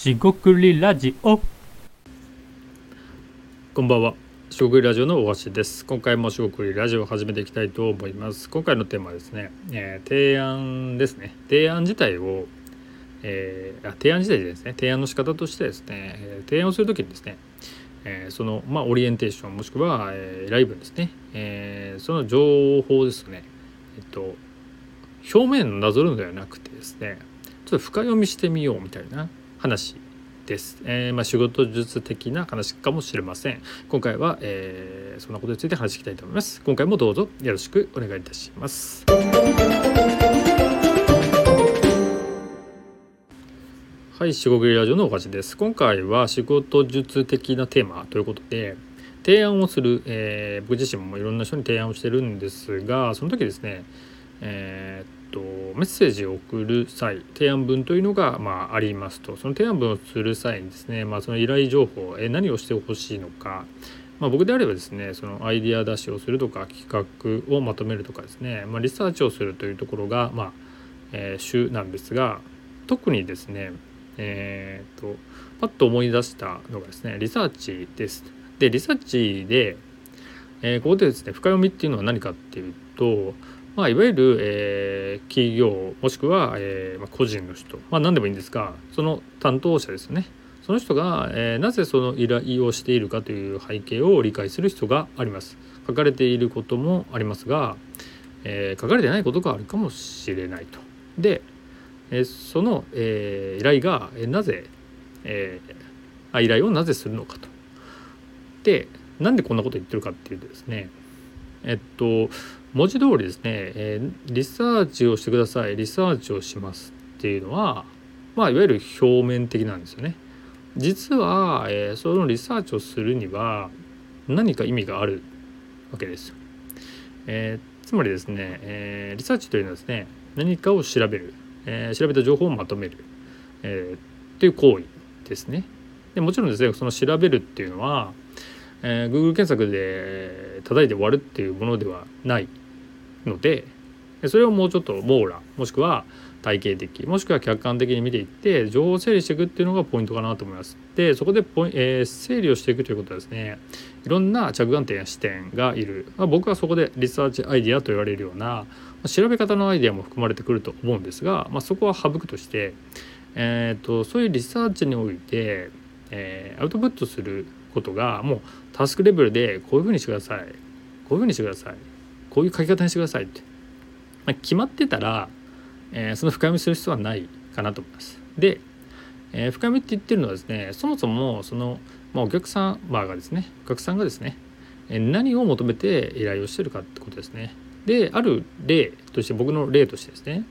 しごくりラジオこんばんは。しごくりラジオの大橋です。今回もしごくりラジオを始めていきたいと思います。今回のテーマはですね、えー提案ですね。提案自体を、えーあ提案自体でですね、提案の仕方としてですね、えー提案をするときにですね、えーその、まあ、オリエンテーションもしくは、えーライブですね、えーその情報ですね、えっと、表面なぞるのではなくてですね、ちょっと深読みしてみようみたいな話です。えーまあ、仕事術的な話かもしれません。今回は、えーそんなことについて話していきたいと思います。今回もどうぞよろしくお願いいたします。はい、四国ラジオのおかしです。今回は仕事術的なテーマということで、提案をする、えー僕自身もいろんな人に提案をしてるんですが、その時ですね、えーとメッセージを送る際提案文というのが、まあ、ありますとその提案文をする際にですね、まあ、その依頼情報、え何をしてほしいのか、まあ、僕であればですねそのアイディア出しをするとか企画をまとめるとかですね、まあ、リサーチをするというところが、まあえー主なんですが特にですねえーっとパッと思い出したのがですねリサーチです。でリサーチで、えーここでですね深読みっていうのは何かっていうとまあ、いわゆる、えー企業もしくは、えーまあ、個人の人、まあ、何でもいいんですがその担当者ですね。その人が、えーなぜその依頼をしているかという背景を理解する必要があります。書かれていることもありますが、えー書かれてないことがあるかもしれないと。で、えーその、えー依頼が、えーなぜ、えー依頼をなぜするのかと。でなんでこんなこと言ってるかっていうとですねえっと文字通りですね、えーリサーチをしてくださいリサーチをしますっていうのはまあいわゆる表面的なんですよね。実は、えーそのリサーチをするには何か意味があるわけです。よ、えーつまりですね、えーリサーチというのはですね何かを調べる、えー調べた情報をまとめる、えーという行為ですね。でもちろんですねその調べるっていうのは、えー Google 検索で叩いて終わるっていうものではない。のでそれをもうちょっと網羅もしくは体系的もしくは客観的に見ていって情報を整理していくっていうのがポイントかなと思います。でそこでポイ、えー整理をしていくということはですね。いろんな着眼点や視点がいる、まあ、僕はそこでリサーチアイディアと言われるような調べ方のアイディアも含まれてくると思うんですが、まあ、そこは省くとして、えー、とそういうリサーチにおいて、えーアウトプットすることがもうタスクレベルでこういうふうにしてください。こういうふうにしてください。こういう書き方にしてくださいって、まあ、決まってたら、えーその深読みする必要はないかなと思います。で、えー深読みって言ってるのはですねそもそもその、まあ、お客様がですねお客さんがですねえー何を求めて依頼をしてるかってことですね。である例として僕の例としてですね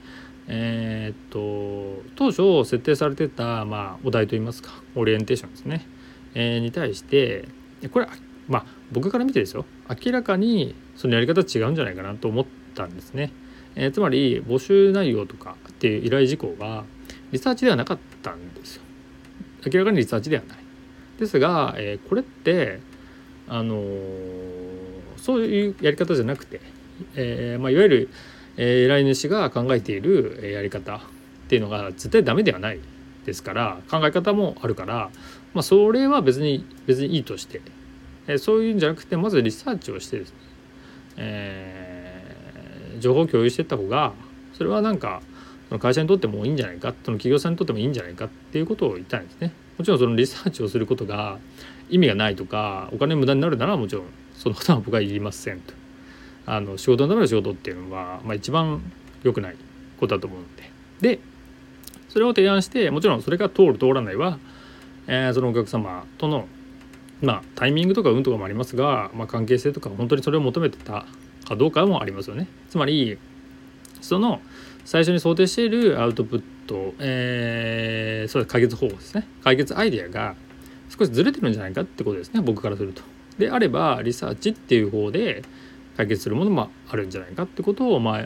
えーっと当初設定されてた、まあ、お題といいますかオリエンテーションですね、えーに対してこれまあ僕から見てですよ明らかにそのやり方違うんじゃないかなと思ったんですね。えーつまり募集内容とかっていう依頼事項がリサーチではなかったんですよ。明らかにリサーチではない。ですが、えーこれってあのーそういうやり方じゃなくて、えーまあ、いわゆる、えー依頼主が考えているえーやり方っていうのが絶対ダメではないですから考え方もあるから、まあ、それは別に別にいいとして、えそういうんじゃなくてまずリサーチをしてですね、えー情報を共有していった方がそれはなんか会社にとってもいいんじゃないかその企業さんにとってもいいんじゃないかっていうことを言ったいんですね。もちろんそのリサーチをすることが意味がないとかお金無駄になるならもちろんそのことは僕は言いませんと。あの仕事のための仕事っていうのは、まあ、一番良くないことだと思うので。でそれを提案してもちろんそれが通る通らないは、えーそのお客様とのまあタイミングとか運とかもありますが、まあ、関係性とか本当にそれを求めてたかどうかもありますよね。つまりその最初に想定しているアウトプット、えーそう解決方法ですね解決アイデアが少しずれてるんじゃないかってことですね僕からすると。であればリサーチっていう方で解決するものもあるんじゃないかってことを、まあ、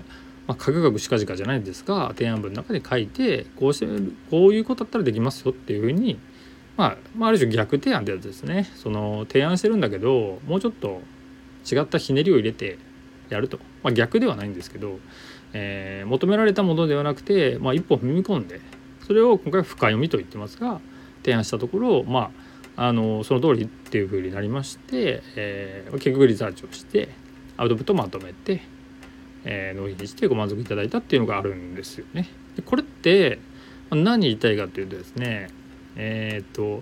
まあ、かくかくしかじかじゃないんですが提案文の中で書いてこうしてこういうことだったらできますよっていうふうに、まあ、まあある種逆提案ってやつですねその提案してるんだけどもうちょっと違ったひねりを入れてやると、まあ、逆ではないんですけど、えー求められたものではなくて、まあ、一歩踏み込んでそれを今回は深読みと言ってますが、提案したところまああのその通りっていうふうになりまして、えー、結局リサーチをしてアウトプットまとめて、えー、納品してご満足いただいたっていうのがあるんですよね。でこれって何言いたいかというとですねえっ、と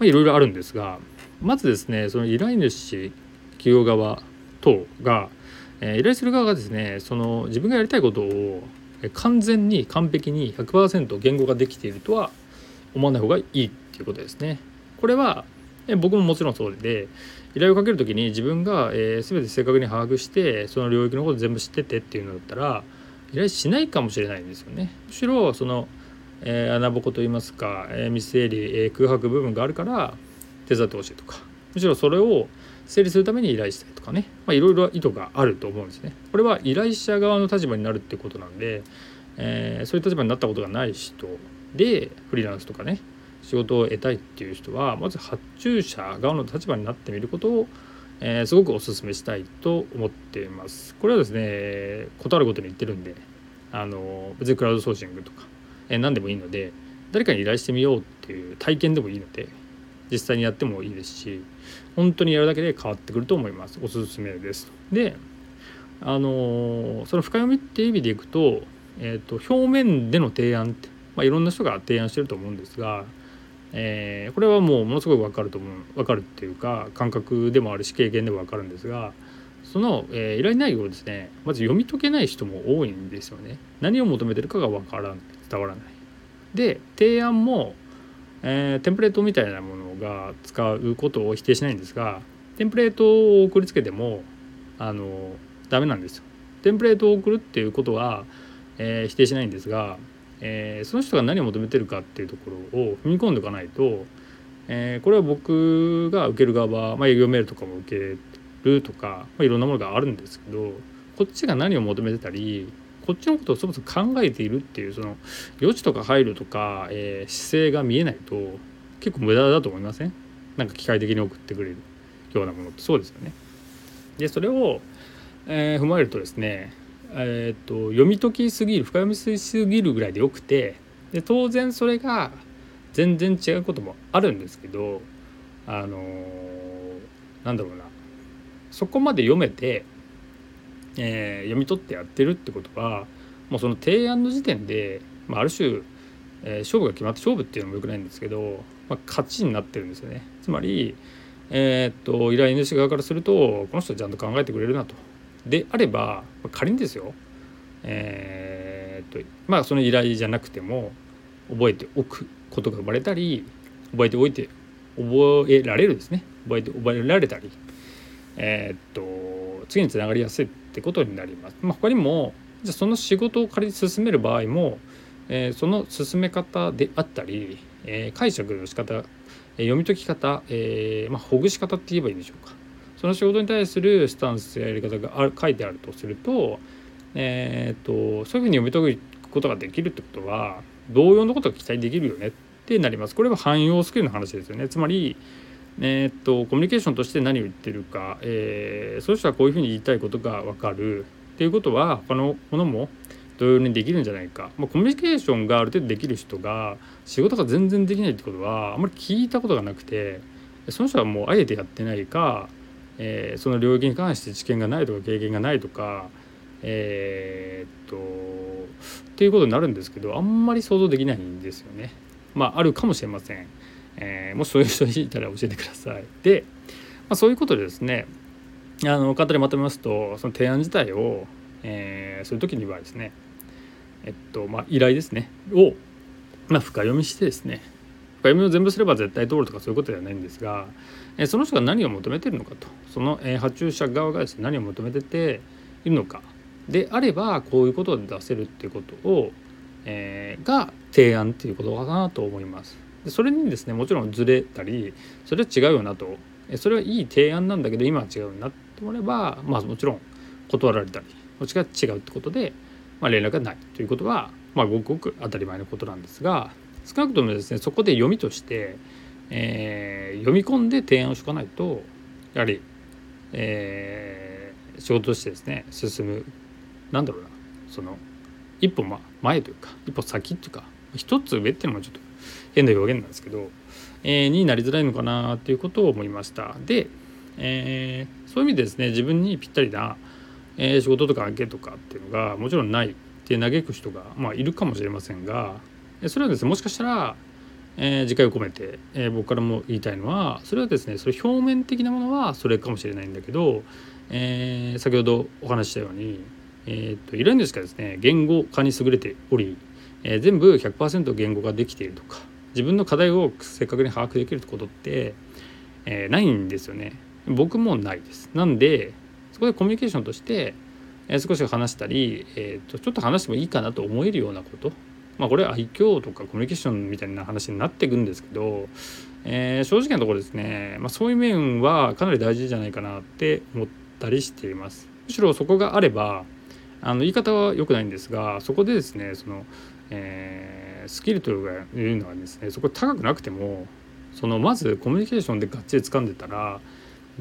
いろいろあるんですがまずですねその依頼主企業側等が、えー、依頼する側がですねその自分がやりたいことを完全に完璧に100%言語化できているとは思わない方がいいっていうことですね。これは僕ももちろんそうで依頼をかける時に自分が、えー、全て正確に把握してその領域のこと全部知っててっていうのだったら依頼しないかもしれないんですよね。むしろその、えー、穴ぼこといいますか、えー、ミス整理、えー、空白部分があるから手伝ってほしいとかむしろそれを整理するために依頼したりとかねいろいろ意図があると思うんですね。これは依頼者側の立場になるってことなんで、えー、そういう立場になったことがない人でフリーランスとかね仕事を得たいっていう人はまず発注者側の立場になってみることを、えー、すごくお勧めしたいと思っています。これはですね断ることに言ってるんであの別にクラウドソーシングとか、えー、何でもいいので誰かに依頼してみようっていう体験でもいいので実際にやってもいいですし本当にやるだけで変わってくると思います。おすすめです。であのその深読みっていう意味でいくと,、えーと、表面での提案って、まあ、いろんな人が提案してると思うんですが、えー、これはもうものすごく分かると思う分かるっていうか感覚でもあるし経験でも分かるんですがその、えー、依頼内容をですねまず読み解けない人も多いんですよね。何を求めてるかが分からない伝わらないで提案もえー、テンプレートみたいなものが使うことを否定しないんですがテンプレートを送りつけてもあのダメなんですよ。テンプレートを送るっていうことは、えー、否定しないんですが、えー、その人が何を求めてるかっていうところを踏み込んでおかないと、えこれは僕が受ける側、まあ、営業メールとかも受けるとか、まあ、いろんなものがあるんですけどこっちが何を求めてたりこっちのことをそもそも考えているっていうその余地とか配慮とか、えー、姿勢が見えないと結構無駄だと思いません？なんか機械的に送ってくれるようなものって。そうですよね。でそれを、えー、踏まえるとですね、えーと、と読み解きすぎる深読みすぎるぐらいでよくてで当然それが全然違うこともあるんですけどあのー、なんだろうな。そこまで読めてえー、読み取ってやってるってことはもうその提案の時点で、まあ、ある種、えー、勝負が決まって勝負っていうのもよくないんですけど、まあ、勝ちになってるんですよね。つまり、えー、っと依頼主側からするとこの人はちゃんと考えてくれるなと。であれば、まあ、仮にですよ、えー、っとまあその依頼じゃなくても覚えておくことが生まれたり覚えておいて覚えられるですね覚えて覚えられたりえー、っと次につながりやすいってことになります。まあ、他にもじゃその仕事を仮に進める場合も、えー、その進め方であったり、えー、解釈の仕方、え、読み解き方、えまあ、ほぐし方って言えばいいんでしょうかその仕事に対するスタンスややり方がある書いてあるとすると,、えーと、とそういうふうに読み解くことができるってことは同様のことが期待できるよねってなります。これは汎用スキルの話ですよね。つまりえー、っとコミュニケーションとして何を言ってるか、えー、そうしたらこういうふうに言いたいことが分かるっていうことは他のものも同様にできるんじゃないか、まあ、コミュニケーションがある程度できる人が仕事が全然できないってことはあんまり聞いたことがなくてその人はもうあえてやってないか、えー、その領域に関して知見がないとか経験がないとかえー、っとっていうことになるんですけどあんまり想像できないんですよね。まああるかもしれません。えー、もしそういう人いたら教えてください。で、まあ、そういうことでですねあの簡単にまとめますとその提案自体を、えー、する時にはですねえっとまあ依頼ですねを、まあ、深読みしてですね深読みを全部すれば絶対通るとかそういうことではないんですが、えー、その人が何を求めてるのかとその、えー、発注者側がですね何を求めてているのかであればこういうことで出せるっていうことを、えー、が提案っていうことかなと思います。でそれにですねもちろんずれたりそれは違うよなと。それはいい提案なんだけど今は違うなって思えばまあもちろん断られたりこっちが違うってことで、まあ、連絡がない。ということは、まあ、ごくごく当たり前のことなんですが少なくともですねそこで読みとして、えー、読み込んで提案をしとかないとやはり、えー、仕事としてですね進むなんだろうなその一歩前というか一歩先っていうか一つ上っていうのもちょっと変な表現なんですけど、えー、になりづらいのかなっていうことを思いました。で、えー、そういう意味でですね自分にぴったりな、えー、仕事とか案件とかっていうのがもちろんないって嘆く人が、まあ、いるかもしれませんがそれはですねもしかしたら、えー、次回を込めて、えー、僕からも言いたいのはそれはですねそれ表面的なものはそれかもしれないんだけど、えー、先ほどお話ししたように、えーと、いろんなしかですね言語化に優れており、えー、全部100%言語化できているとか自分の課題を正確に把握できることって、えー、ないんですよね。僕もないです。なんでそこでコミュニケーションとして、えー、少し話したり、えーと、ちょっと話してもいいかなと思えるようなことまあこれは愛嬌とかコミュニケーションみたいな話になっていくんですけど、えー、正直なところですね、まあ、そういう面はかなり大事じゃないかなって思ったりしています。むしろそこがあればあの言い方は良くないんですがそこでですねその、えー、スキルというのはですねそこ高くなくてもそのまずコミュニケーションでがっちり掴んでたら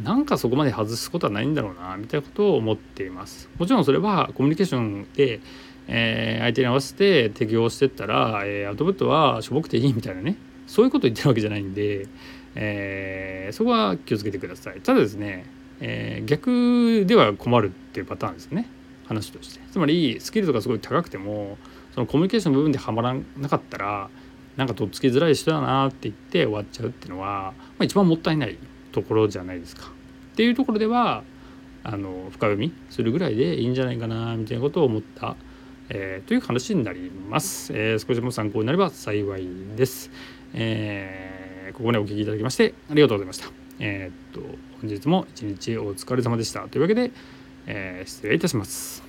なんかそこまで外すことはないんだろうなみたいなことを思っています。もちろんそれはコミュニケーションで、えー、相手に合わせて適応してったら、えー、アウトプットはしょぼくていいみたいなねそういうことを言ってるわけじゃないんで、えー、そこは気をつけてください。ただですね、えー、逆では困るっていうパターンですね話として。つまりスキルとかすごい高くてもそのコミュニケーションの部分ではまらなかったらなんかとっつきづらい人だなって言って終わっちゃうっていうのは、まあ、一番もったいないところじゃないですか。っていうところではあの深読みするぐらいでいいんじゃないかなみたいなことを思った、えー、という話になります、えー、少しでも参考になれば幸いです、えー、ここまでお聞きいただきましてありがとうございました。えー、っと本日も一日お疲れ様でした。というわけで、え失礼いたします。